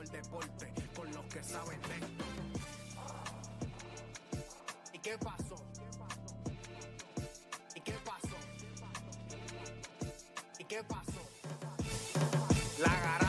El deporte con los que saben de esto. ¿Y qué pasó? ¿Y qué pasó? ¿Y qué pasó? La garata,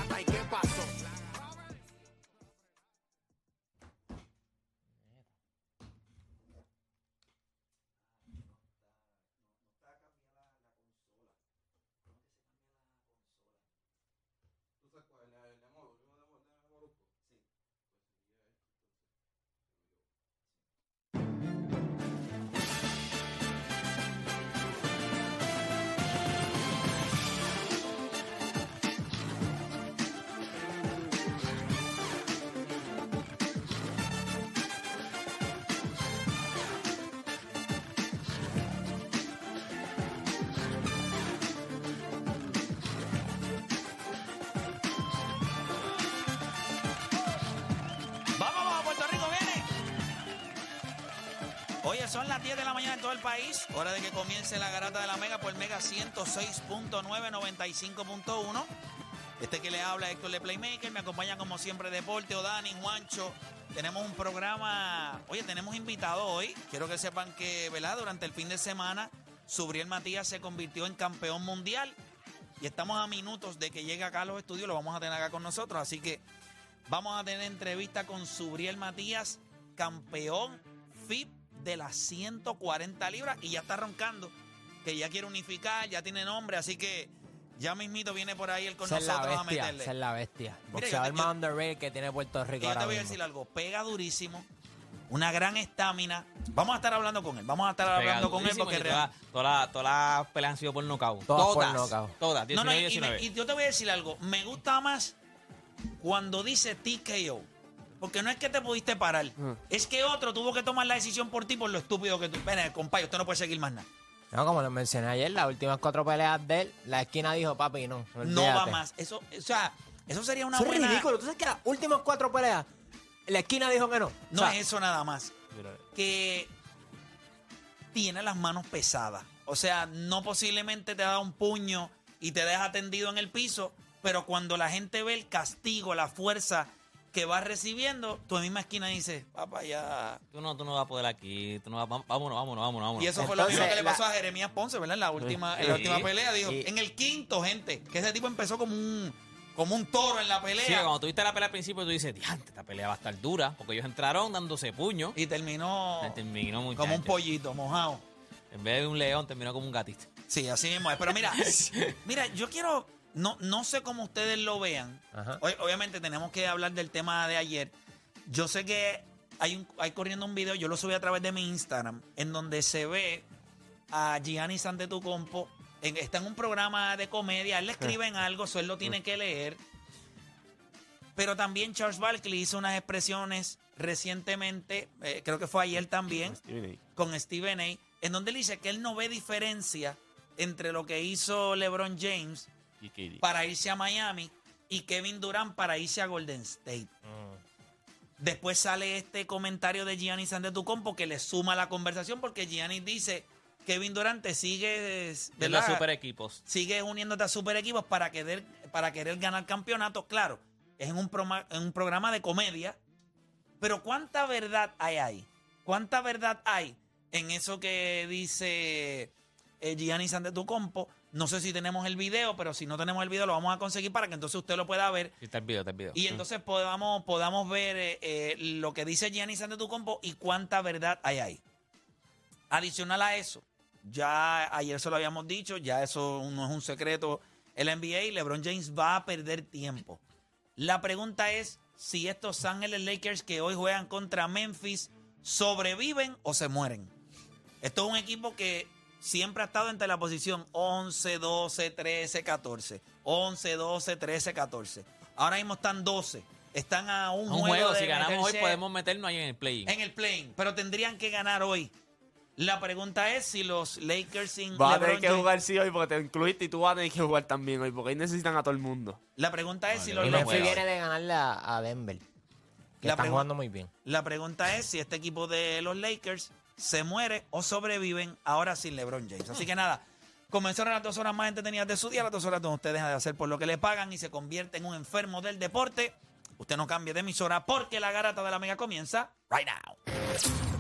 Oye, son las 10 de la mañana en todo el país. Hora de que comience la garata de la Mega por Mega 106.995.1. Este que le habla Héctor de Playmaker. Me acompaña como siempre Deporte, Dani, Juancho. Tenemos un programa. Oye, tenemos invitado hoy. Quiero que sepan que, ¿verdad? Durante el fin de semana, Subriel Matías se convirtió en campeón mundial. Y estamos a minutos de que llegue acá a los estudios. Lo vamos a tener acá con nosotros. Así que Vamos a tener entrevista con Subriel Matías, campeón FIP de las 140 libras y ya está roncando, que ya quiere unificar, ya tiene nombre, así que ya mismito viene por ahí el con nosotros a bestia, meterle. esa es la bestia. Boxeador más underrated que tiene Puerto Y Rico yo te voy a decir algo, pega durísimo, una gran estamina. Vamos a estar hablando con él, vamos a estar Pega hablando con él porque todas todas todas las peleas han sido por nocaut. Todas por todas. No, no, 19 y, y me- 19. y yo te voy a decir algo. Me gusta más cuando dice TKO. Porque no es que te pudiste parar. Mm. Es que otro tuvo que tomar la decisión por ti por lo estúpido que tú. Ven, compadre, usted no puede seguir más nada. No, como les mencioné ayer, las últimas cuatro peleas de él, la esquina dijo, papi, no. No va olvídate". más. Eso, o sea, eso sería una Eso es buena. ridículo. ¿Tú sabes que las últimas cuatro peleas, la esquina dijo que no? No O sea, es eso nada más. Que tiene las manos pesadas. O sea, no posiblemente te da un puño y te deja tendido en el piso, pero cuando la gente ve el castigo, la fuerza que vas recibiendo, tu misma esquina dice, papá, ya. Tú no, tú no vas a poder aquí. Tú no vas, vámonos, vámonos, vámonos, vámonos. Y eso fue lo mismo que le la- pasó a Jeremías Ponce, ¿verdad? En la última, en la última pelea, dijo, en el quinto, gente, que ese tipo empezó como un, como un toro en la pelea Sí, cuando tuviste la pelea al principio, tú dices, diante, esta pelea va a estar dura. Porque ellos entraron dándose puño. y terminó terminó muchacho. como un pollito mojado. En vez de un león, terminó como un gatito. Sí, así mismo es. Pero mira, mira, yo quiero, no, no sé cómo ustedes lo vean. Hoy, obviamente tenemos que hablar del tema de ayer. Yo sé que hay, un, hay corriendo un video, yo lo subí a través de mi Instagram, en donde se ve a Gianni Santetocompo. En, está en un programa de comedia, él le escriben algo, eso él lo tiene que leer. Pero también Charles Barkley hizo unas expresiones recientemente, eh, creo que fue ayer también, con Stephen A., en donde él dice que él no ve diferencia entre lo que hizo LeBron James para irse a Miami y Kevin Durant para irse a Golden State. Después sale este comentario de Giannis Antetokounmpo que le suma la conversación porque Giannis dice Kevin Durant te sigue De los super equipos. sigue uniéndote a super equipos para querer, para querer ganar campeonatos. Claro, es en un, proma- en un programa de comedia, pero ¿cuánta verdad hay ahí? ¿Cuánta verdad hay en eso que dice eh, Giannis Antetokounmpo No sé si tenemos el video, pero si no tenemos el video lo vamos a conseguir para que entonces usted lo pueda ver. Sí, está el video, está el video. Y entonces podamos, podamos ver eh, eh, lo que dice Giannis Antetokounmpo y cuánta verdad hay ahí. Adicional a eso, ya ayer se lo habíamos dicho, ya eso no es un secreto. El NBA, LeBron James va a perder tiempo. La pregunta es si estos Ángeles Lakers que hoy juegan contra Memphis sobreviven o se mueren. Esto es un equipo que siempre ha estado entre la posición 11, 12, 13, 14. 11, 12, 13, 14. Ahora mismo están 12. Están a un, un juego, juego, de si ganamos hoy podemos meternos ahí en el play. en el play, pero tendrían que ganar hoy. La pregunta es si los Lakers sin Vas a tener que jugar sí hoy porque te incluiste y tú vas a tener que jugar también hoy porque ahí necesitan a todo el mundo. La pregunta es si los Y no Lakers viene de ganarle a, a Denver. Que La están jugando muy bien. La pregunta es si este equipo de los Lakers se muere o sobreviven ahora sin LeBron James. Así que nada, comenzaron las dos horas más entretenidas de su día, las dos horas donde usted deja de hacer por lo que le pagan y se convierte en un enfermo del deporte. Usted no cambie de emisora porque la garata de la mega comienza right now.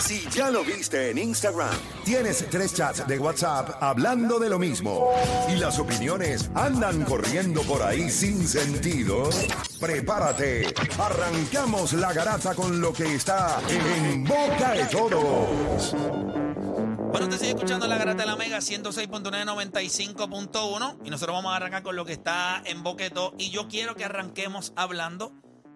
Si ya lo viste en Instagram, tienes tres chats de WhatsApp hablando de lo mismo. Y las opiniones andan corriendo por ahí sin sentido, prepárate. Arrancamos la garata con lo que está en boca de todos. Bueno, usted sigue escuchando la garata de la Mega 106.995.1 y nosotros vamos a arrancar con lo que está en Boqueto y yo quiero que arranquemos hablando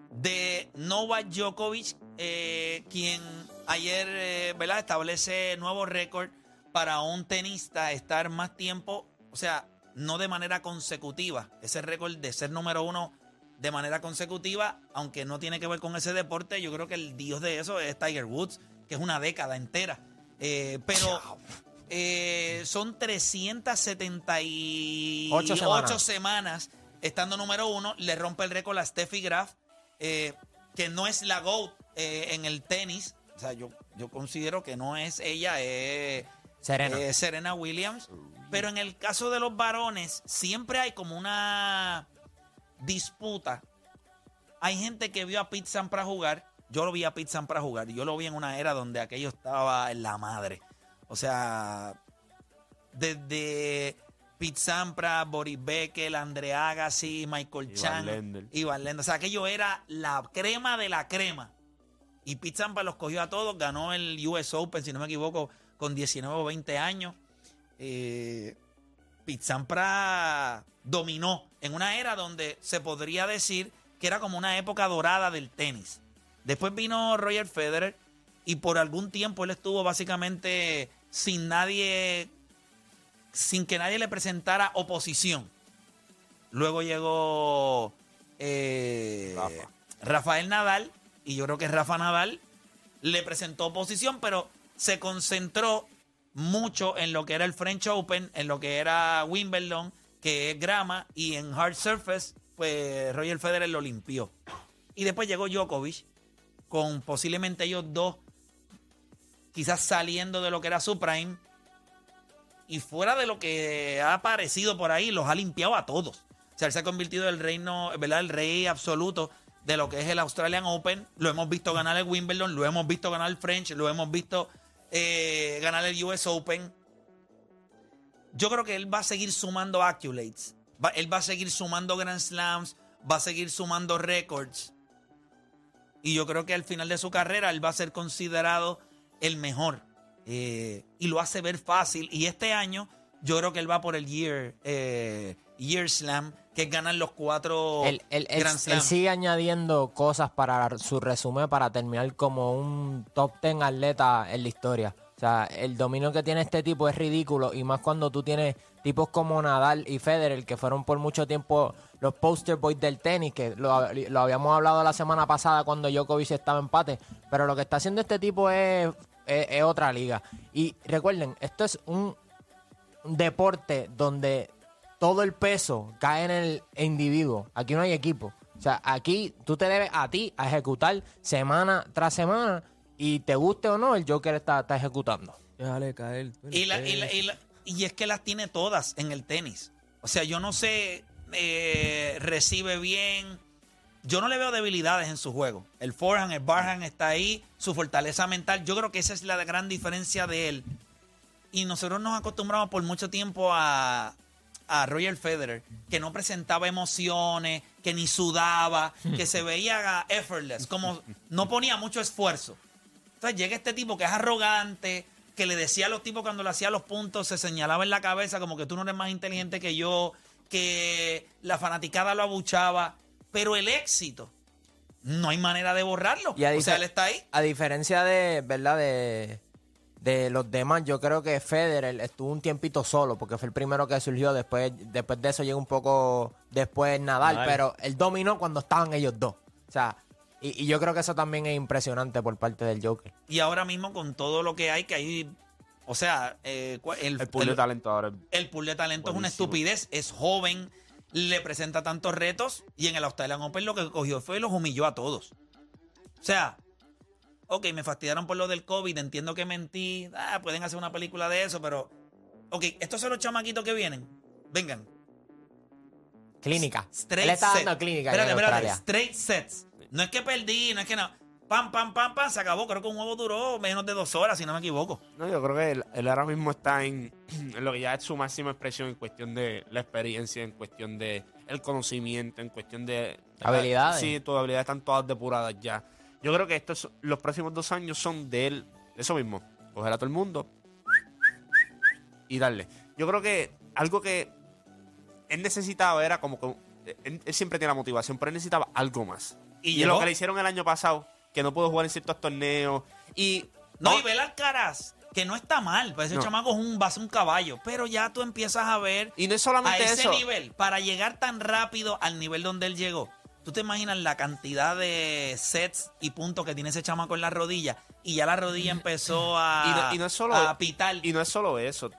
de Novak Djokovic, eh, quien ayer eh, ¿verdad? establece nuevo récord para un tenista estar más tiempo, o sea, no de manera consecutiva, ese récord de ser número uno de manera consecutiva, aunque no tiene que ver con ese deporte, yo creo que el dios de eso es Tiger Woods, que es una década entera. Eh, pero eh, son 378 Ocho semanas. semanas estando número uno. Le rompe el récord a Steffi Graf, eh, que no es la GOAT eh, en el tenis. O sea, yo, yo considero que no es ella, es Serena. Serena Williams. Pero en el caso de los varones, siempre hay como una disputa. Hay gente que vio a Pete Sampras jugar. Yo lo vi a Pete Sampras jugar. y Yo lo vi en una era donde aquello estaba en la madre. O sea, desde Pete Sampras, Boris Becker, André Agassi, Michael Ivan Chan, Lendl. Ivan Lendl. O sea, aquello era la crema de la crema. Y Pete los cogió a todos. Ganó el US Open, si no me equivoco, con 19 o 20 años. Eh, Pete Sampras dominó en una era donde se podría decir que era como una época dorada del tenis. Después vino Roger Federer y por algún tiempo él estuvo básicamente sin nadie, sin que nadie le presentara oposición. Luego llegó eh, Rafa. Rafael Nadal y yo creo que Rafa Nadal le presentó oposición, pero se concentró mucho en lo que era el French Open, en lo que era Wimbledon, que es grama, y en hard surface, pues Roger Federer lo limpió. Y después llegó Djokovic, con posiblemente ellos dos quizás saliendo de lo que era su prime, y fuera de lo que ha aparecido por ahí, los ha limpiado a todos. O sea, él se ha convertido en el reino, ¿verdad? El rey absoluto de lo que es el Australian Open. Lo hemos visto ganar el Wimbledon, lo hemos visto ganar el French, lo hemos visto eh, ganar el US Open. Yo creo que él va a seguir sumando accolades. Él va a seguir sumando Grand Slams, va a seguir sumando récords. Y yo creo que al final de su carrera él va a ser considerado el mejor. Eh, y lo hace ver fácil. Y este año yo creo que él va por el Year, eh, year Slam, que es ganar los cuatro Él, él- él- Grand él Slam. sigue añadiendo cosas para su resumen para terminar como un top 10 atleta en la historia. O sea, el dominio que tiene este tipo es ridículo y más cuando tú tienes tipos como Nadal y Federer que fueron por mucho tiempo los poster boys del tenis, que lo, lo habíamos hablado la semana pasada cuando Djokovic estaba en empate, pero lo que está haciendo este tipo es, es- es otra liga. Y recuerden, esto es un deporte donde todo el peso cae en el individuo. Aquí no hay equipo. O sea, aquí tú te debes a ti a ejecutar semana tras semana y te guste o no, el Joker está, está ejecutando. Déjale caer. tú Y, la- eres y la- pez. y la- y es que las tiene todas en el tenis. O sea, yo no sé, eh, recibe bien. Yo no le veo debilidades en su juego. El forehand, el barhand está ahí, su fortaleza mental. Yo creo que esa es la gran diferencia de él. Y nosotros nos acostumbramos por mucho tiempo a, a Roger Federer, que no presentaba emociones, que ni sudaba, que se veía effortless, como no ponía mucho esfuerzo. Entonces llega este tipo que es arrogante, que le decía a los tipos cuando le hacía los puntos, se señalaba en la cabeza como que tú no eres más inteligente que yo, que la fanaticada lo abuchaba, pero el éxito, no hay manera de borrarlo. Y o sea, él está ahí. A diferencia de, ¿verdad? De, de los demás, yo creo que Federer estuvo un tiempito solo, porque fue el primero que surgió. Después, después de eso llegó un poco después Nadal, Nadal. pero él dominó cuando estaban ellos dos. O sea, y, y yo creo que eso también es impresionante por parte del Joker. Y ahora mismo con todo lo que hay, que hay, o sea, eh, el, El pool de el- talento ahora. el pool de talento es una estupidez, es joven, le presenta tantos retos y en el Australian Open lo que cogió fue y los humilló a todos. O sea, ok, me fastidiaron por lo del COVID, entiendo que mentí, ah, pueden hacer una película de eso, pero, ok, estos son los chamaquitos que vienen, vengan, Clínica. straight Él está set. dando clínica Espérate, espérate, straight sets. No es que perdí, no es que no. Pam, pam, pam, pam, se acabó. Creo que un juego duró menos de dos horas, si no me equivoco. No, yo creo que él, él ahora mismo está en, en lo que ya es su máxima expresión en cuestión de la experiencia, en cuestión de el conocimiento, en cuestión de Habilidades. Sí, tus habilidades están todas depuradas ya. Yo creo que estos los próximos dos años son de él, eso mismo, coger a todo el mundo y darle. Yo creo que algo que él necesitaba era como que él, él siempre tiene la motivación, pero él necesitaba algo más. Y Y, lo que le hicieron el año pasado, que no pudo jugar en ciertos torneos y No, y ver las caras, que no está mal, pues ese No. chamaco es un, va a ser un caballo, pero ya tú empiezas a ver y no es a solamente ese eso. nivel, para llegar tan rápido al nivel donde él llegó. Tú te imaginas la cantidad de sets y puntos que tiene ese chamaco en la rodilla y ya la rodilla empezó a, Y no- y no es solo- a pitar. Y no es solo eso.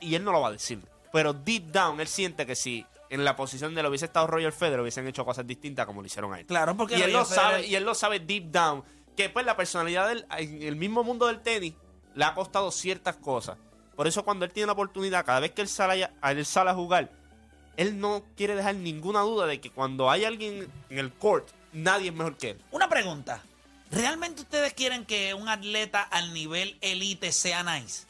Y él no lo va a decir. Pero deep down, él siente que si en la posición de lo hubiese estado Roger Federer, hubiesen hecho cosas distintas como lo hicieron a él. Claro, porque y él lo sabe, y él lo sabe deep down. Que pues la personalidad del, en el mismo mundo del tenis le ha costado ciertas cosas. Por eso cuando él tiene la oportunidad, cada vez que él sale a, él sale a jugar, él no quiere dejar ninguna duda de que cuando hay alguien en el court, nadie es mejor que él. Una pregunta. ¿Realmente ustedes quieren que un atleta al nivel elite sea nice?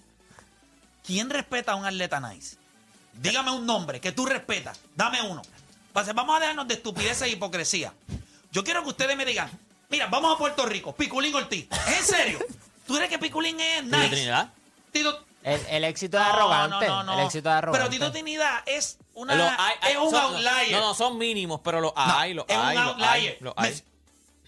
¿Quién respeta a un atleta nice? Dígame un nombre que tú respetas. Dame uno. Vamos a dejarnos de estupideces e hipocresía. Yo quiero que ustedes me digan, mira, vamos a Puerto Rico, Piculín Ortiz. ¿Es en serio? ¿Tú crees que Piculín es ¿Tito nice? Trinidad? Tito- El, el éxito es No, arrogante. no, no, no. El éxito es arrogante. Pero Tito Trinidad es una Los hay- hay- es un son- outlier. No, no, son mínimos, pero los hay, los es hay, un los outlier. hay, los hay. Me-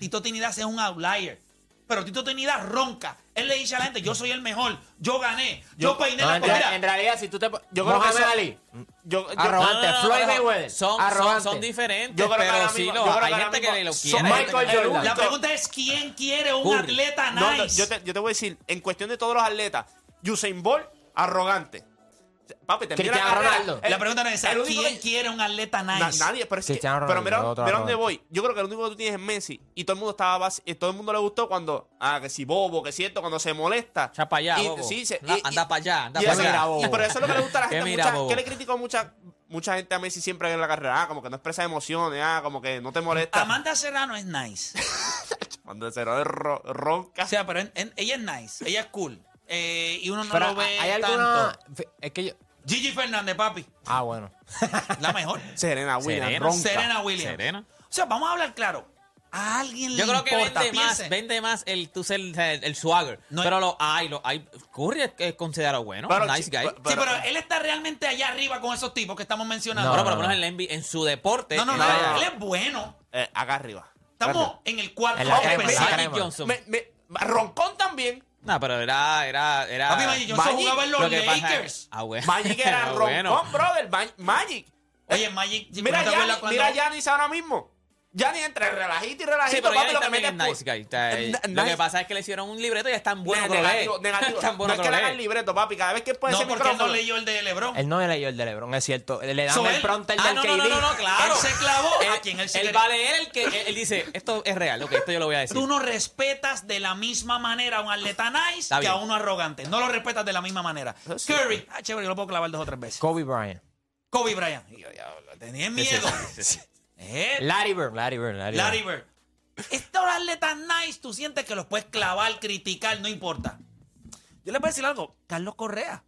Tito Trinidad es un outlier. Pero Tito Trinidad ronca. Él le dice a la gente, yo soy el mejor, yo gané, yo, peiné No, la en, comida. en realidad, si tú te. Yo creo que Mohamed eso- Ali. Yo, yo- Arrogante. No, no, no, Floyd pero Mayweather, Son, son, arrogante. son diferentes, Yo creo que pero ahora sí mismo- los yo creo hay ahora gente que mismo lo son quiere. hay gente Michael que. Jordan. La pregunta es, ¿quién quiere un Curry. atleta No, no, nice? yo, te, yo te voy a decir, en cuestión de todos los atletas, Usain Bolt, arrogante. Papi, te mira Cristiano la carrera, Ronaldo. el- la pregunta no es esa, el único ¿quién que- quiere un atleta Na- nice? nadie, pero es que, Cristiano pero Ronaldo, mira, otro mira dónde voy. Yo creo que lo único que tú tienes es Messi y todo el mundo estaba y todo el mundo le gustó cuando ah que si bobo, que si esto, cuando se molesta. Echa pa' allá, Y- bobo. sí, se- Anda- y- anda pa' allá, anda y pa' eso- allá. Mira, bobo. Y por eso es lo que le gusta a la ¿Qué gente. mira, mucha- bobo? ¿Qué le criticó mucha mucha gente a Messi siempre en la carrera? Ah, como que no expresa emociones, ah, como que no te molesta. Amanda Serrano es nice. Cuando se ro- ronca. O sea, pero en- en- ella es nice, ella es cool. Eh, y uno no Pero lo ve hay alguna. tanto. Es que yo. Gigi Fernández, papi, Ah, bueno. la mejor. Serena Williams, Serena, ronca. Serena Williams. Serena. O sea, vamos a hablar claro. A alguien Yo le creo que importa, vende más, vende más el, tú ser el, el swagger. No pero lo hay, lo hay. Curry es, es considerado bueno, Pero nice sí, guy. pero- Sí, pero él está realmente allá arriba con esos tipos que estamos mencionando. Pero No, por lo no, menos en, la NBA en su deporte. No, no, no, él es bueno. Eh, acá arriba. Estamos en el cuarto En la crema, especial. en la Magic crema. Johnson. Me- me- Roncón también. No, pero era, era, era. Papi, Magic Johnson Magic, jugaba en los lo que pasa- Lakers. Ah, bueno. Magic era roncón, bueno. brother. Ma- Magic. Oye, Magic, si Mira, ¿no te acuerdas Giannis, cuando- mira Giannis ahora mismo. Gianni entre relajito y relajito, Sí, pero papi, lo que también es mete nice guy. O sea, n- Lo que pasa es que le hicieron un libreto y es tan bueno que negativo, negativo. Tan bueno no es que le haga el libreto, papi. Cada vez que puede No, ese porque él no leyó el de LeBron. Él no le leyó el de LeBron, es cierto. Le dan el él- prompter Ah, del no, KD. no, no, no, no, claro. Él se clavó Él, a quien él se él va a leer el que él, él dice, esto es real, ok, esto yo lo voy a decir. Tú no respetas de la misma manera a un atleta nice Está que a uno arrogante. No lo respetas de la misma manera. sí. Curry, ah, chévere, yo lo puedo clavar dos o tres veces. Kobe Bryant. Kobe Bryant. Y yo, diablo, tenía miedo. Eh, Larry Bird, Larry Bird, Larry, Larry Bird. Bird. Estos atletas nice, tú sientes que los puedes clavar, criticar, no importa. Yo les voy a decir algo. Carlos Correa.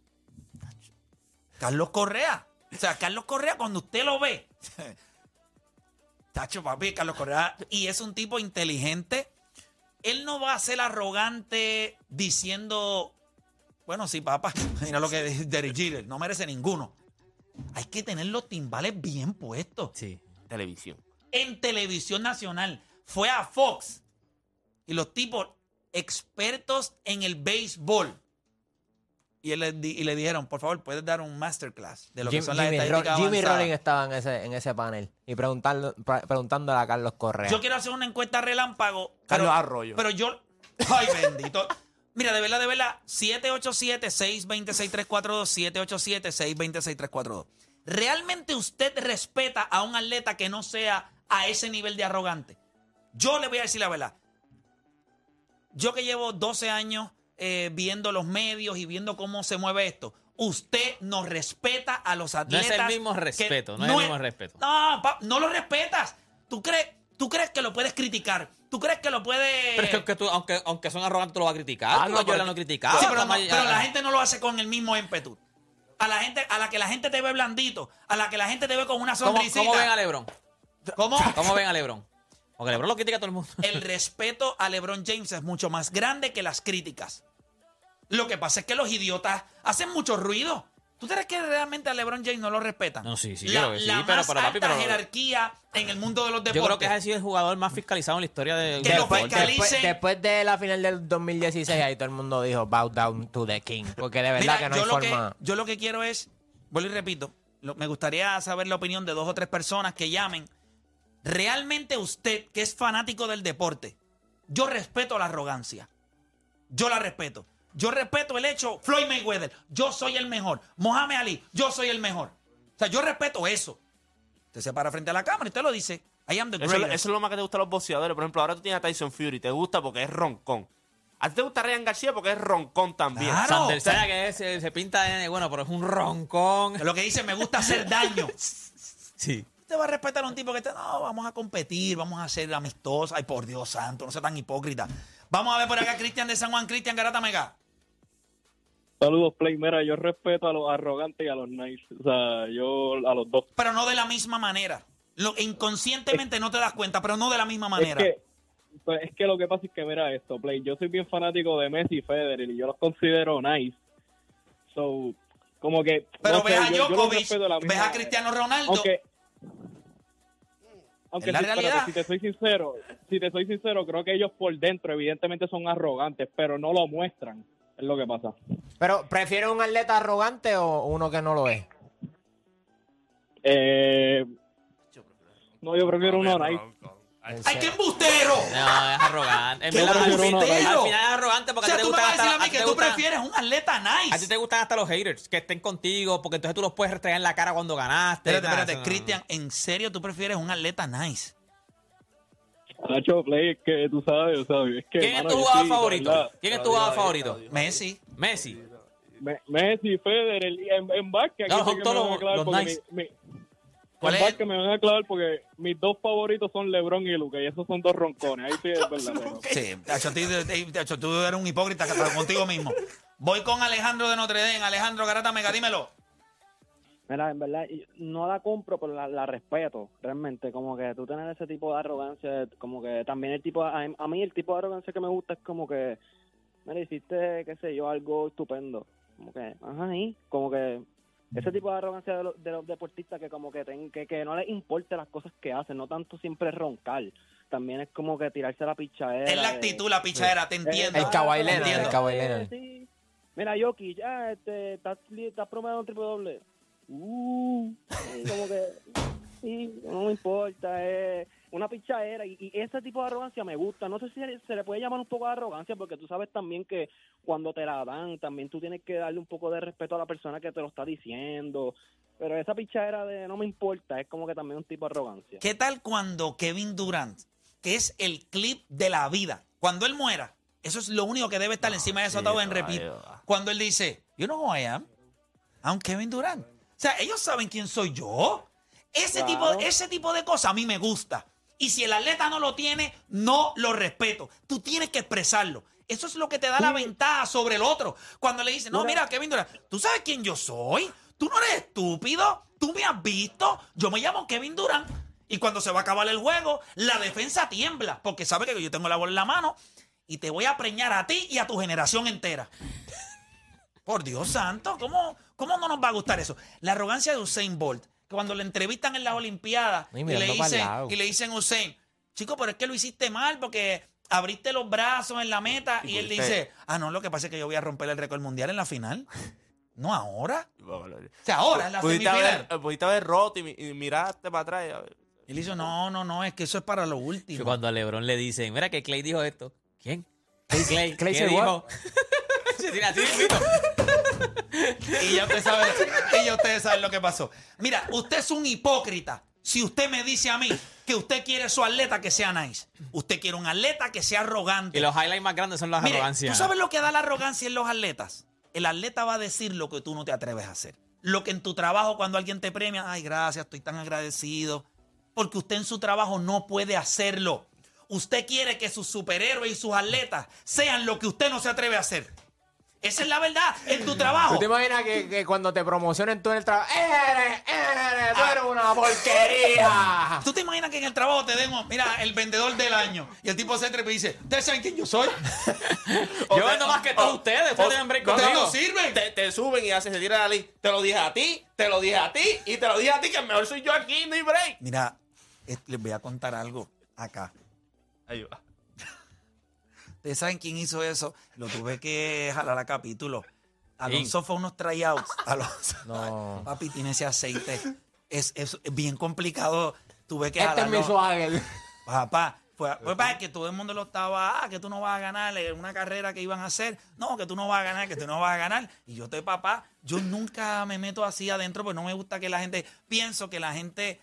Carlos Correa. O sea, Carlos Correa, cuando usted lo ve. Tacho, papi, Carlos Correa. Y es un tipo inteligente. Él no va a ser arrogante diciendo. Bueno, sí, papá. Mira lo que dice Derek Jeter. No merece ninguno. Hay que tener los timbales bien puestos Sí. Televisión. en televisión nacional. Fue a Fox. Y los tipos expertos en el béisbol. Y, él le, y le dijeron, por favor, puedes dar un masterclass de lo que son las Jimmy, Ro- estadísticas Jimmy. Rollins estaba en ese, en ese panel y preguntando, pre- preguntándole a Carlos Correa. Yo quiero hacer una encuesta relámpago. Carlos pero- Arroyo. Pero yo... Ay, bendito. Mira, de verdad, de verdad, 787-626-342, 787-626-342. ¿Realmente usted respeta a un atleta que no sea a ese nivel de arrogante? Yo le voy a decir la verdad. Yo que llevo 12 años eh, viendo los medios y viendo cómo se mueve esto, usted no respeta a los No atletas. es el mismo respeto, no es el mismo respeto. No, pa- no lo respetas. ¿Tú crees, ¿Tú crees que lo puedes criticar? ¿Tú crees que lo puedes...? Pero es que aunque, tú, aunque, aunque son arrogantes, tú lo vas a criticar. Ah, Tú no, vas a pero- llorar, no criticar. Sí, pero, no- pero la gente no lo hace con el mismo ímpetu. A la gente, a la que la gente te ve blandito, a la que la gente te ve con una ¿Cómo, sonrisita. ¿Cómo ven a Lebron? ¿Cómo? ¿Cómo ven a Lebron? Porque Lebron lo critica a todo el mundo. El respeto a LeBron James es mucho más grande que las críticas. Lo que pasa es que los idiotas hacen mucho ruido. ¿Tú crees que realmente a LeBron James no lo respetan? No, sí, sí, La, yo creo que sí, la pero- más pero, papi, alta pero- jerarquía en el mundo de los Yo deportes. creo que ha sido el jugador más fiscalizado en la historia del Que lo fiscalice- Después, después de la final del 2016, ahí todo el mundo dijo bow down to the king. Porque de verdad Mira, que no yo, hay lo forma. que, yo lo que quiero es, vuelvo y repito, lo- me gustaría saber la opinión de dos o tres personas que llamen. Realmente usted, que es fanático del deporte, yo respeto la arrogancia. Yo la respeto. Yo respeto el hecho, Floyd Mayweather, yo soy el mejor. Mohamed Ali, yo soy el mejor. O sea, yo respeto eso. Usted se para frente a la cámara y usted lo dice. I am the Eso, es lo- greatest. eso es lo más que te gusta a los boxeadores. Por ejemplo, ahora tú tienes a Tyson Fury. Te gusta porque es roncón. A ti te gusta Ryan García porque es roncón también. Claro. Sander o sea- que es- se, se pinta de, bueno, pero es un roncón. Lo que dice, me gusta hacer daño. Sí. Usted va a respetar a un tipo que está, no, vamos a competir, vamos a ser amistosos. Ay, por Dios santo, no sea tan hipócrita. Vamos a ver por acá a Cristian de San Juan, Cristian Garata Mega. Saludos, Play. Mira, yo respeto a los arrogantes y a los nice. O sea, yo a los dos. Pero no de la misma manera. Lo, inconscientemente no te das cuenta, pero no de la misma manera. Es que, pues, es que lo que pasa es que, mira esto, Play. Yo soy bien fanático de Messi y Federer y yo los considero nice. So, como que. pero no ves sé, a yo- yo Djokovic, la ves misma a. Cristiano Ronaldo. Aunque. Aunque si, espérate, si te soy sincero, si te soy sincero, creo que ellos por dentro evidentemente son arrogantes, pero no lo muestran. Es lo que pasa. Pero, ¿prefiere un atleta arrogante o uno que no lo es? Eh, no, yo prefiero uno nice. ¡Ay, qué embustero! No, es arrogante. En ¡Qué verdad, al embustero! final, al final es arrogante O porque a ti te tú me gustan vas a decir hasta a mí que tú gustan- prefieres un atleta nice. A ti te gustan hasta los haters, que estén contigo, porque entonces tú los puedes restregar en la cara cuando ganaste. Espérate, espérate, Cristian, ¿en serio tú prefieres un atleta nice? Nacho Play, que tú sabes, o sea, es que. ¿Quién es tu jugador favorito? verdad. ¿Quién es tu jugador favorito? Messi. Messi. Me- Messi, Federer, y en, en básquet, aquí No, sé son que me todos van a los- clavar los porque nice. mi- mi- ¿Cuál en es? básquet me van a clavar porque mis dos favoritos son LeBron y Luca, y esos son dos roncones, ahí sí es verdadero. Sí, tacho, a ti- tacho, tú eres un hipócrita pero contigo mismo. Voy con Alejandro de Notre Dame. Alejandro Garata Mega, dímelo. Mira, en verdad, no la compro, pero la, la respeto, realmente. Como que tú tener ese tipo de arrogancia, como que también el tipo, a, a mí el tipo de arrogancia que me gusta es como que, mira, hiciste, qué sé yo, algo estupendo. Como que, ajá, y como que ese tipo de arrogancia de los, de los deportistas que como que, ten- que, que no les importe las cosas que hacen, no tanto siempre roncar. También es como que tirarse la pichadera. Es la de- actitud, la pichadera, te entiendo. El Entiendo. el Kawhi Leonard. Sí. Mira, Yoki, ya, este, estás, estás promediando un triple doble. Uh, como que, sí, no me importa, es una pichadera y, y ese tipo de arrogancia me gusta. No sé si se le puede llamar un poco de arrogancia porque tú sabes también que cuando te la dan también tú tienes que darle un poco de respeto a la persona que te lo está diciendo. Pero esa pichadera de no me importa es como que también un tipo de arrogancia. ¿Qué tal cuando Kevin Durant, que es el clip de la vida, cuando él muera, eso es lo único que debe estar encima de eso sí, en caballo. Cuando él dice, you know who I am, I'm Kevin Durant. O sea, ellos saben quién soy yo. Ese, tipo, ese tipo de cosas a mí me gusta. Y si el atleta no lo tiene, no lo respeto. Tú tienes que expresarlo. Eso es lo que te da la ventaja sobre el otro. Cuando le dicen, no, mira, Kevin Durant, ¿tú sabes quién yo soy? Tú no eres estúpido. Tú me has visto. Yo me llamo Kevin Durant. Y cuando se va a acabar el juego, la defensa tiembla. Porque sabe que yo tengo la bola en la mano. Y te voy a preñar a ti y a tu generación entera. Por Dios santo, ¿cómo, ¿cómo no nos va a gustar eso? La arrogancia de Usain Bolt, que cuando le entrevistan en las Olimpiadas Y y, le dicen, y le dicen Usain, chico, pero es que lo hiciste mal porque abriste los brazos en la meta y, Y él dice, ah, no, lo que pasa es que yo voy a romper el récord mundial en la final. No ahora. O sea, ahora en la Pudiste semifinal. haber, pudiste haber roto y, mi- y miraste para atrás. y a ver. Y él dice, no, no, no, es que eso es para lo Que último. cuando a LeBron le dicen, mira que Clay dijo esto. ¿Quién? Clay, Clay ¿qué said dijo? Se tira así. Y ya ustedes saben, y ya ustedes saben lo que pasó. Mira, usted es un hipócrita. Si usted me dice a mí que usted quiere su atleta que sea nice, usted quiere un atleta que sea arrogante. Y los highlights más grandes son las Mire, arrogancias. ¿Tú sabes lo que da la arrogancia en los atletas? El atleta va a decir lo que tú no te atreves a hacer. Lo que en tu trabajo, cuando alguien te premia, ay, gracias, estoy tan agradecido. Porque usted en su trabajo no puede hacerlo. Usted quiere que sus superhéroes y sus atletas sean lo que usted no se atreve a hacer. Esa es la verdad en tu trabajo. ¿Tú te imaginas que, que cuando te promocionen tú en el trabajo, eres, eres, tú eres una porquería? ¿Tú te imaginas que en el trabajo te den, mira, el vendedor del año? Y el tipo se trepa y dice, ¿ustedes saben quién yo soy? Yo vendo más que todos ustedes. Ustedes tienen break no, ¿Ustedes conmigo. no sirven? Te, te suben y haces, se tira la ley. Te lo dije a ti, te lo dije a ti y te lo dije a ti que el mejor soy yo aquí, no hay break. Mira, les voy a contar algo acá. Ahí va. ¿Ustedes saben quién hizo eso? Lo tuve que jalar a capítulo. Alonso fue unos tryouts. Alonso. No. Papi, tiene ese aceite. Es, es bien complicado. Tuve que Este es jalarlo. mi swagger. Papá, fue, fue para que todo el mundo lo estaba, ah, que tú no vas a ganar una carrera que iban a hacer. No, que tú no vas a ganar, que tú no vas a ganar. Y yo estoy papá, yo nunca me meto así adentro, porque no me gusta que la gente, pienso que la gente,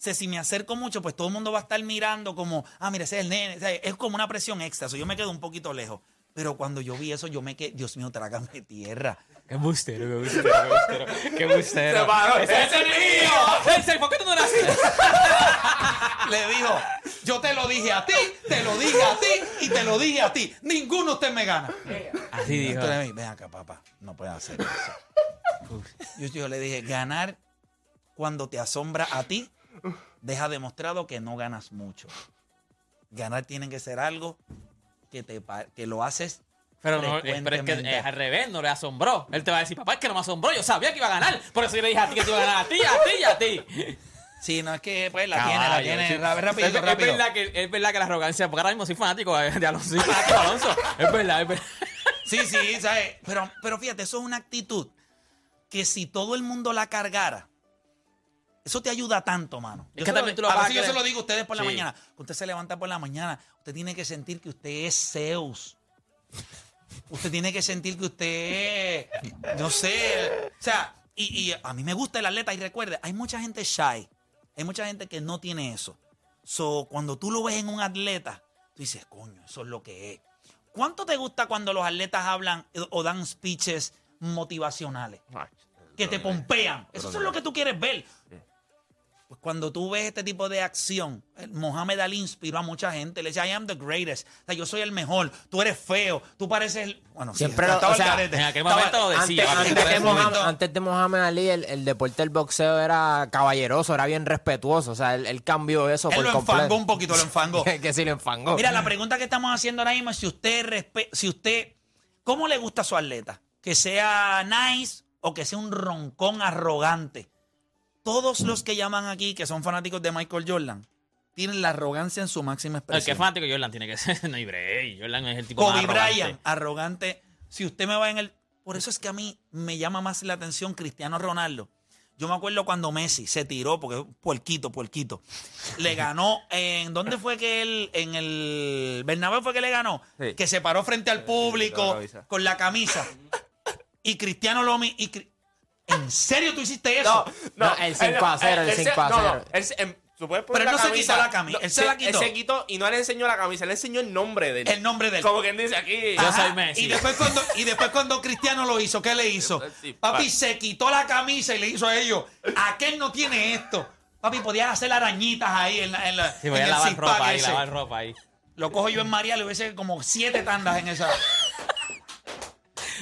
si me acerco mucho, pues todo el mundo va a estar mirando como, ah, mira, ese es el nene. O sea, es como una presión extra. So, yo me quedo un poquito lejos. Pero cuando yo vi eso, yo me quedé, Dios mío, trágame tierra. Qué bustero, qué bustero, qué bustero. Qué bustero. ¡Ese es el mío! ¡Ese! ¿Por qué tú no así? Le dijo, yo te lo dije a ti, te lo dije a ti y te lo dije a ti. Ninguno de ustedes me gana. Así dijo. Entonces, ven acá, papá, no puedes hacer eso. Yo, yo le dije, ganar cuando te asombra a ti, deja demostrado que no ganas mucho. Ganar tiene que ser algo que, te, que lo haces Pero, no, eh, pero es que es al revés, no le asombró. Él te va a decir, papá, es que no me asombró, yo sabía que iba a ganar. Por eso yo le dije a ti que te iba a ganar a ti, a ti y a ti. Sí, no es que pues la tiene, la tiene. sí. Rapidito, es, es rápido. verdad que, es verdad que la arrogancia, porque ahora mismo soy fanático de de Alonso, soy fanático de Alonso. Es verdad, es verdad. Sí, sí, ¿sabes? Pero, pero fíjate, eso es una actitud que si todo el mundo la cargara, eso te ayuda tanto, mano. Es Yo que se también tú lo a veces yo se lo digo a ustedes por la mañana. Usted se levanta por la mañana, usted tiene que sentir que usted es Zeus. Usted tiene que sentir que usted, no sé, o sea, y, y a mí me gusta el atleta y recuerde, hay mucha gente shy, hay mucha gente que no tiene eso. So, cuando tú lo ves en un atleta, tú dices, coño, eso es lo que es. ¿Cuánto te gusta cuando los atletas hablan eh, o dan speeches motivacionales? Que te pompean. Eso es lo que tú quieres ver. Pues cuando tú ves este tipo de acción, eh, Mohamed Ali inspiró a mucha gente. Le decía, I am the greatest. O sea, yo soy el mejor. Tú eres feo. Tú pareces el... Bueno, sí, Siempre estaba lo- o sea, en aquel Estaba- momento lo Antes, decía. antes de Mohamed, momento- antes de Mohamed Ali, el, el deporte del boxeo era caballeroso, era bien respetuoso. O sea, él, él cambió eso Él por lo completo. enfangó un poquito, lo enfangó. que, que sí lo enfangó. Mira, la pregunta que estamos haciendo ahora mismo es si usted, respe- si usted, ¿cómo le gusta a su atleta? Que sea nice o que sea un roncón arrogante. Todos los que llaman aquí, que son fanáticos de Michael Jordan, tienen la arrogancia en su máxima El que expresión. es fanático de Jordan tiene que ser. No hay break. Jordan es el tipo más Kobe arrogante. Bryant, arrogante. Si usted me va en el... Por eso es que a mí me llama más la atención Cristiano Ronaldo. Yo me acuerdo cuando Messi se tiró, porque es un puerquito, puerquito. Le ganó en. ¿Dónde fue que él? En el. Bernabéu fue que le ganó. Sí. Que se paró frente al público la con la camisa. Y Cristiano lo mi- y Cri- ¿En serio tú hiciste eso? No, el 5 a 0, el él se- 5 a no, no, 0. él se- em, tú puedes Pero él no se quitó la camisa, él se la quitó. Él se quitó y no le enseñó la camisa, le enseñó el nombre de él. El nombre de él. Como quien dice aquí. Yo soy Messi. Y después, cuando, y después cuando Cristiano lo hizo, ¿qué le hizo? Sí, Papi pa- se quitó la camisa y le hizo a ellos. Aquel no tiene esto. Papi, podías hacer arañitas ahí en, la, en, la, Sí, en voy a el lavar six-pack ropa ahí, ese. lavar ropa ahí. Lo cojo yo en María, le hubiese como siete tandas en esa.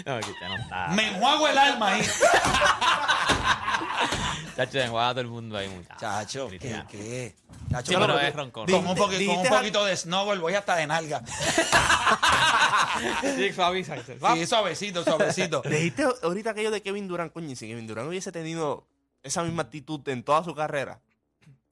No, Cristiano está. Me enjuago el alma ahí. Chacho, enjuaga a todo el mundo ahí, muchacho. Chacho, ¿qué? Cristiano. qué? Chacho, Sí, pero es roncón. con, un, poqui- con un Dijiste- poquito de snowball voy hasta de nalga. Sí, suavecito, suavecito. Dijiste ahorita aquello de Kevin Durant, coño, y si Kevin Durant hubiese tenido esa misma actitud en toda su carrera.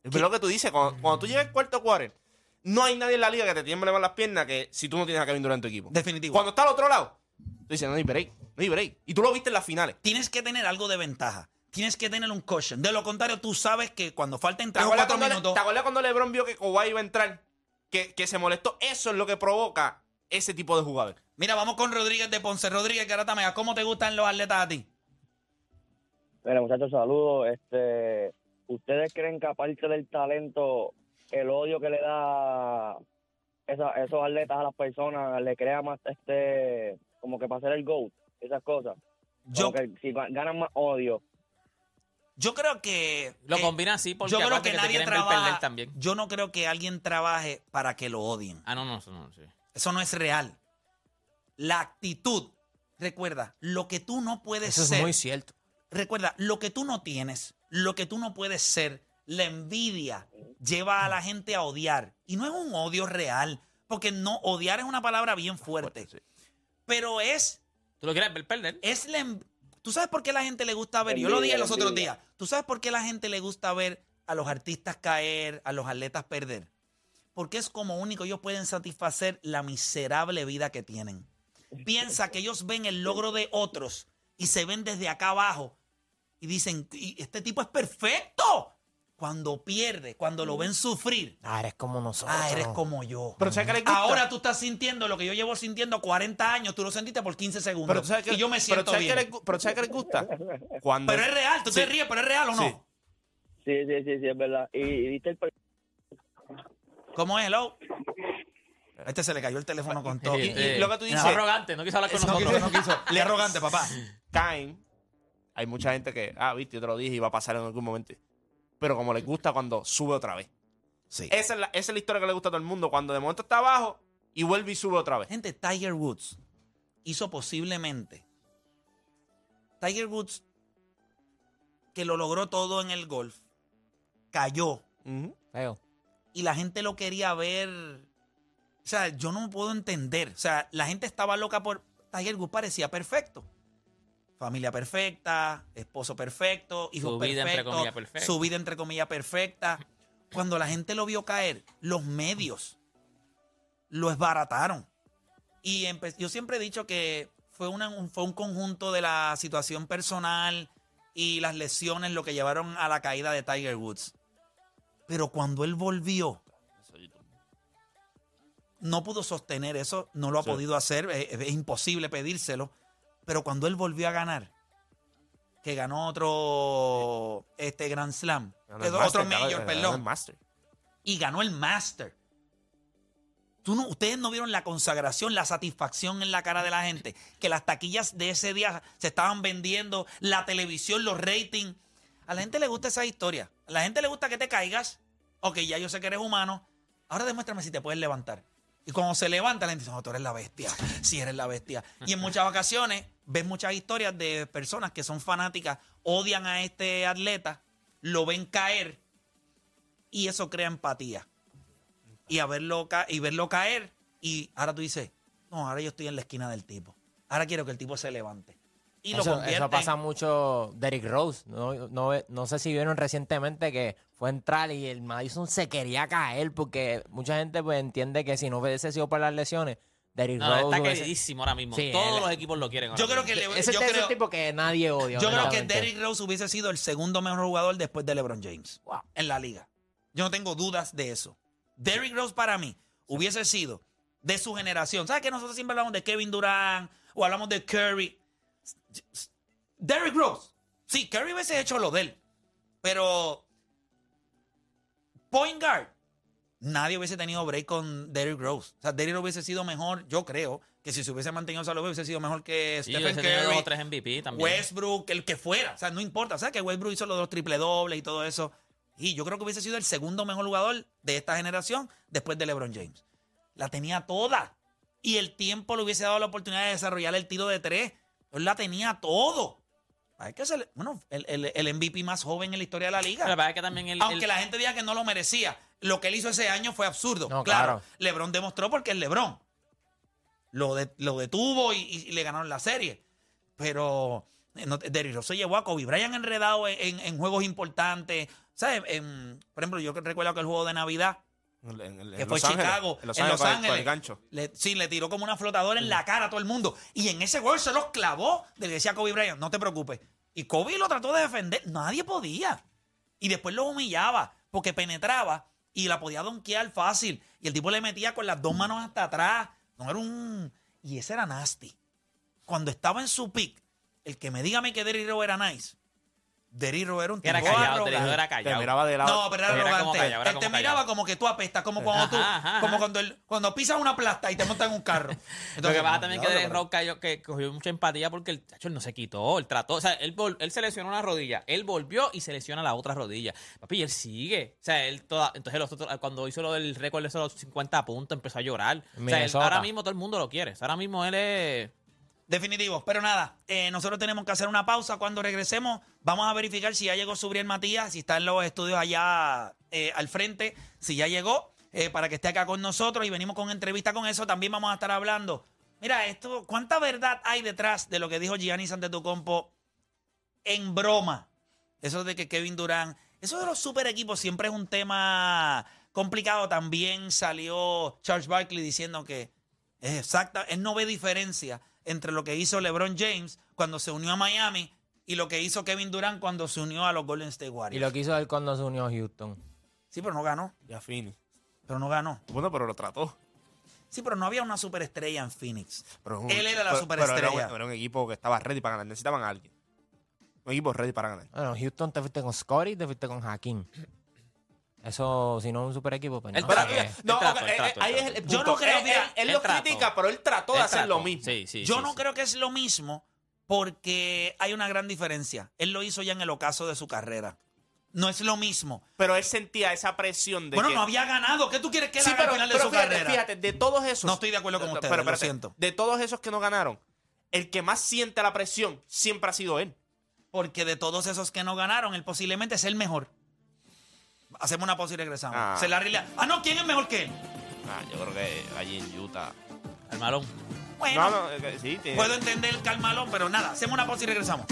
Es lo que tú dices, cuando, cuando tú llegas al cuarto quarter, no hay nadie en la liga que te tiemble más las piernas que si tú no tienes a Kevin Durant en tu equipo. Definitivo. Cuando está al otro lado, tú dices, no hay break, no hay break. Y tú lo viste en las finales. Tienes que tener algo de ventaja. Tienes que tener un caution. De lo contrario, tú sabes que cuando falten ¿Te 3 o acuerdas, 4 cuando, minutos. ¿Te acuerdas cuando LeBron vio que Kawhi iba a entrar? Que, que se molestó. Eso es lo que provoca ese tipo de jugadores. Mira, vamos con Rodríguez de Ponce. Rodríguez Caratamea, ¿cómo te gustan los atletas a ti? Mira, muchachos, saludos. Este, ¿Ustedes creen que aparte del talento, el odio que le da esa- esos atletas a las personas le crea más, este, como que para ser el GOAT, esas cosas? Yo, Como que si ga- ganan más odio. yo creo que. Lo que- combina así porque yo creo que nadie trabaja. también. Yo no creo que alguien trabaje para que lo odien. Ah, no, no, eso no, sí. Eso no es real. La actitud. Recuerda, lo que tú no puedes Eso es ser. muy cierto. Recuerda, lo que tú no tienes, lo que tú no puedes ser, la envidia lleva a la gente a odiar. Y no es un odio real, porque no odiar es una palabra bien fuerte. Pero es, ¿Tú lo quieres ver perder? es la en- ¿Tú sabes por qué la gente le gusta ver? Yo lo dije los otros días. ¿Tú sabes por qué la gente le gusta ver a los artistas caer, a los atletas perder? Porque es como único ellos pueden satisfacer la miserable vida que tienen. Piensa que ellos ven el logro de otros y se ven desde acá abajo y dicen, "Y este tipo es perfecto. Cuando pierde, cuando lo ven sufrir, Ah, eres como nosotros. ah, eres como yo. Pero ¿sabes qué les gusta? Ahora tú estás sintiendo lo que yo llevo sintiendo 40 años, tú lo sentiste por 15 segundos. Pero ¿tú sabes qué- y yo me pero siento ¿sabes qué bien. les gu- pero ¿sabes qué les gusta? Cuando Pero es real, tú te ríes, pero es real o no. Sí. Sí, sí, sí, sí, es verdad. Y, y viste el... ¿Cómo es, hello? A este se le cayó el teléfono con todo. Y- y lo que tú Es dices- arrogante, no quiso hablar con No nosotros. quiso, no quiso. Le arrogante, papá. caen, hay mucha gente que, ah, viste, yo te lo dije y va a pasar en algún momento. Pero como les gusta cuando sube otra vez. Sí. Esa es, la, esa es la historia que le gusta a todo el mundo. Cuando de momento está abajo y vuelve y sube otra vez. Gente, Tiger Woods hizo posiblemente. Tiger Woods, que lo logró todo en el golf, cayó. Feo. y la gente lo quería ver. O sea, yo no puedo entender. O sea, la gente estaba loca por. Tiger Woods parecía perfecto. Familia perfecta, esposo perfecto, hijos Su vida, entre perfectos, comillas, perfecta. su vida entre comillas perfecta. Cuando la gente lo vio caer, los medios lo esbarataron. Y yo siempre he dicho que fue, una- un, fue un conjunto de la situación personal y las lesiones lo que llevaron a la caída de Tiger Woods. Pero cuando él volvió, no pudo sostener eso, no lo ha Sí. podido hacer, es, es imposible pedírselo. Pero cuando él volvió a ganar, que ganó otro este Grand Slam, Ganó el otro Master, ganó- Major, ganó el perdón, Master. y ganó el Master. Tú no, ustedes no vieron la consagración, la satisfacción en la cara de la gente, que las taquillas de ese día se estaban vendiendo, la televisión, los ratings. A la gente le gusta esa historia. A la gente le gusta que te caigas. Ok, ya yo sé que eres humano. Ahora demuéstrame si te puedes levantar. Y cuando se levanta, la gente dice, no, tú eres la bestia. Sí, eres la bestia. Y en muchas ocasiones ves muchas historias de personas que son fanáticas, odian a este atleta, lo ven caer y eso crea empatía. Y, a verlo ca- y verlo caer y ahora tú dices, no, ahora yo estoy en la esquina del tipo. Ahora quiero que el tipo se levante. Y lo Eso, convierte eso en- pasa mucho Derrick Rose. No, no, no sé si vieron recientemente que fue a entrar y el Madison se quería caer porque mucha gente pues, entiende que si no hubiese sido por las lesiones, Derrick No, Rose. está queridísimo ahora mismo. Sí, Todos él- los equipos lo quieren. ahora Yo creo mismo. que le- Ese yo es creo- el tipo que nadie odia. Yo creo que honestamente. Derrick Rose hubiese sido el segundo mejor jugador después de LeBron James en la liga. Yo no tengo dudas de eso. Derrick Rose para mí hubiese sido de su generación. ¿Sabes que nosotros siempre hablamos de Kevin Durant o hablamos de Curry? Derrick Rose. Sí, Curry hubiese hecho lo de él. Pero point guard, nadie hubiese tenido break con Derrick Rose. O sea, Derrick hubiese sido mejor, yo creo, que si se hubiese mantenido saludable hubiese sido mejor que Sí, Stephen Curry. tres MVP también. Westbrook, el que fuera. O sea, no importa. O sea, que Westbrook hizo los dos triple dobles y todo eso. Y yo creo que hubiese sido el segundo mejor jugador de esta generación después de LeBron James. La tenía toda. Y el tiempo le hubiese dado la oportunidad de desarrollar el tiro de tres. Él la tenía todo. Hay que ser, bueno, el, el- el MVP más joven en la historia de la liga. Pero es que también el, Aunque el- la gente diga que no lo merecía, lo que él hizo ese año fue absurdo. No, claro, claro. LeBron demostró porque es LeBron. Lo, de- lo detuvo y, y le ganaron la serie. Pero eh, no, Derrick Rose se llevó a Kobe Bryant enredado en, en- en juegos importantes. ¿Sabes? En- por ejemplo, yo recuerdo que el juego de Navidad, En- en- en que Los fue Ángeles, Chicago, en Los Ángeles, Los con el- Ángeles. con el gancho. le- sí, le tiró como una flotadora en la cara a todo el mundo. Y en ese gol se los clavó. Le decía a Kobe Bryant, no te preocupes. Y Kobe lo trató de defender. Nadie podía. Y después lo humillaba porque penetraba y la podía donkear fácil. Y el tipo le metía con las dos manos hasta atrás. No era un... Y ese era nasty. Cuando estaba en su pick, el que me diga a mí que Derrick Rose era nice, Rose era un tipo era callado, Rose era Te callado. miraba de lado. No, pero era Era como arrogante. callado, era Él te miraba como que tú apestas, como cuando tú, Ajá, ajá, como ajá. cuando, el- cuando pisas una plasta y te montas en un carro. Lo Entonces, que pasa también es que Derrick pero- Rose cayó- que cogió mucha empatía porque el chacho él no se quitó, él trató, o sea, él, vol- él se lesionó una rodilla, él volvió y se lesiona la otra rodilla. Papi, y él sigue. O sea, él toda, entonces los otros- cuando hizo lo del récord de esos 50 puntos empezó a llorar. O sea, él- Minnesota. ahora mismo todo el mundo lo quiere. O sea, ahora mismo él es Definitivo. Pero nada, eh, nosotros tenemos que hacer una pausa. Cuando regresemos, vamos a verificar si ya llegó Subriel Matías, si está en los estudios allá eh, al frente, si ya llegó, eh, para que esté acá con nosotros y venimos con entrevista con eso. También vamos a estar hablando. Mira, esto, ¿cuánta verdad hay detrás de lo que dijo Gianni Antetokounmpo en broma? Eso de que Kevin Durant, eso de los super equipos siempre es un tema complicado. También salió Charles Barkley diciendo que es exacta, él no ve diferencia entre lo que hizo LeBron James cuando se unió a Miami y lo que hizo Kevin Durant cuando se unió a los Golden State Y Warriors. lo que hizo él cuando se unió a Houston. Sí, pero no ganó. Ya Fini. Pero no ganó. Bueno, pero lo trató. Sí, pero no había una superestrella en Phoenix. Pero es un- Él era la pero- superestrella. Pero era, un, era un equipo que estaba ready para ganar. Necesitaban a alguien. Un equipo ready para ganar. Bueno, Houston te fuiste con Scotty, te fuiste con Hakim. Eso, si no es un super equipo, pues no. ahí es el Yo no creo, Él, mira, él- él él lo critica, pero él trató de hacer lo mismo. Sí, sí, Yo sí, no sí. creo que es lo mismo porque hay una gran diferencia. Él lo hizo ya en el ocaso de su carrera. No es lo mismo. Pero él sentía esa presión de Bueno, que... no había ganado. ¿Qué tú quieres que él Sí, haga pero, al final de pero su fíjate, carrera? fíjate, de todos esos... No estoy de acuerdo con Pero, ustedes, pero, lo espérate, siento. De todos esos que no ganaron, el que más siente la presión siempre ha sido él. Porque de todos esos que no ganaron, él posiblemente es el mejor. Hacemos una pausa y regresamos. Ah. Se la realidad. Ah, no, ¿quién es mejor que él? Ah, yo creo que allí en Utah... Al malón. Bueno, No, no, eh, sí, tiene- puedo entender el calmalón, pero nada, hacemos una pausa y regresamos.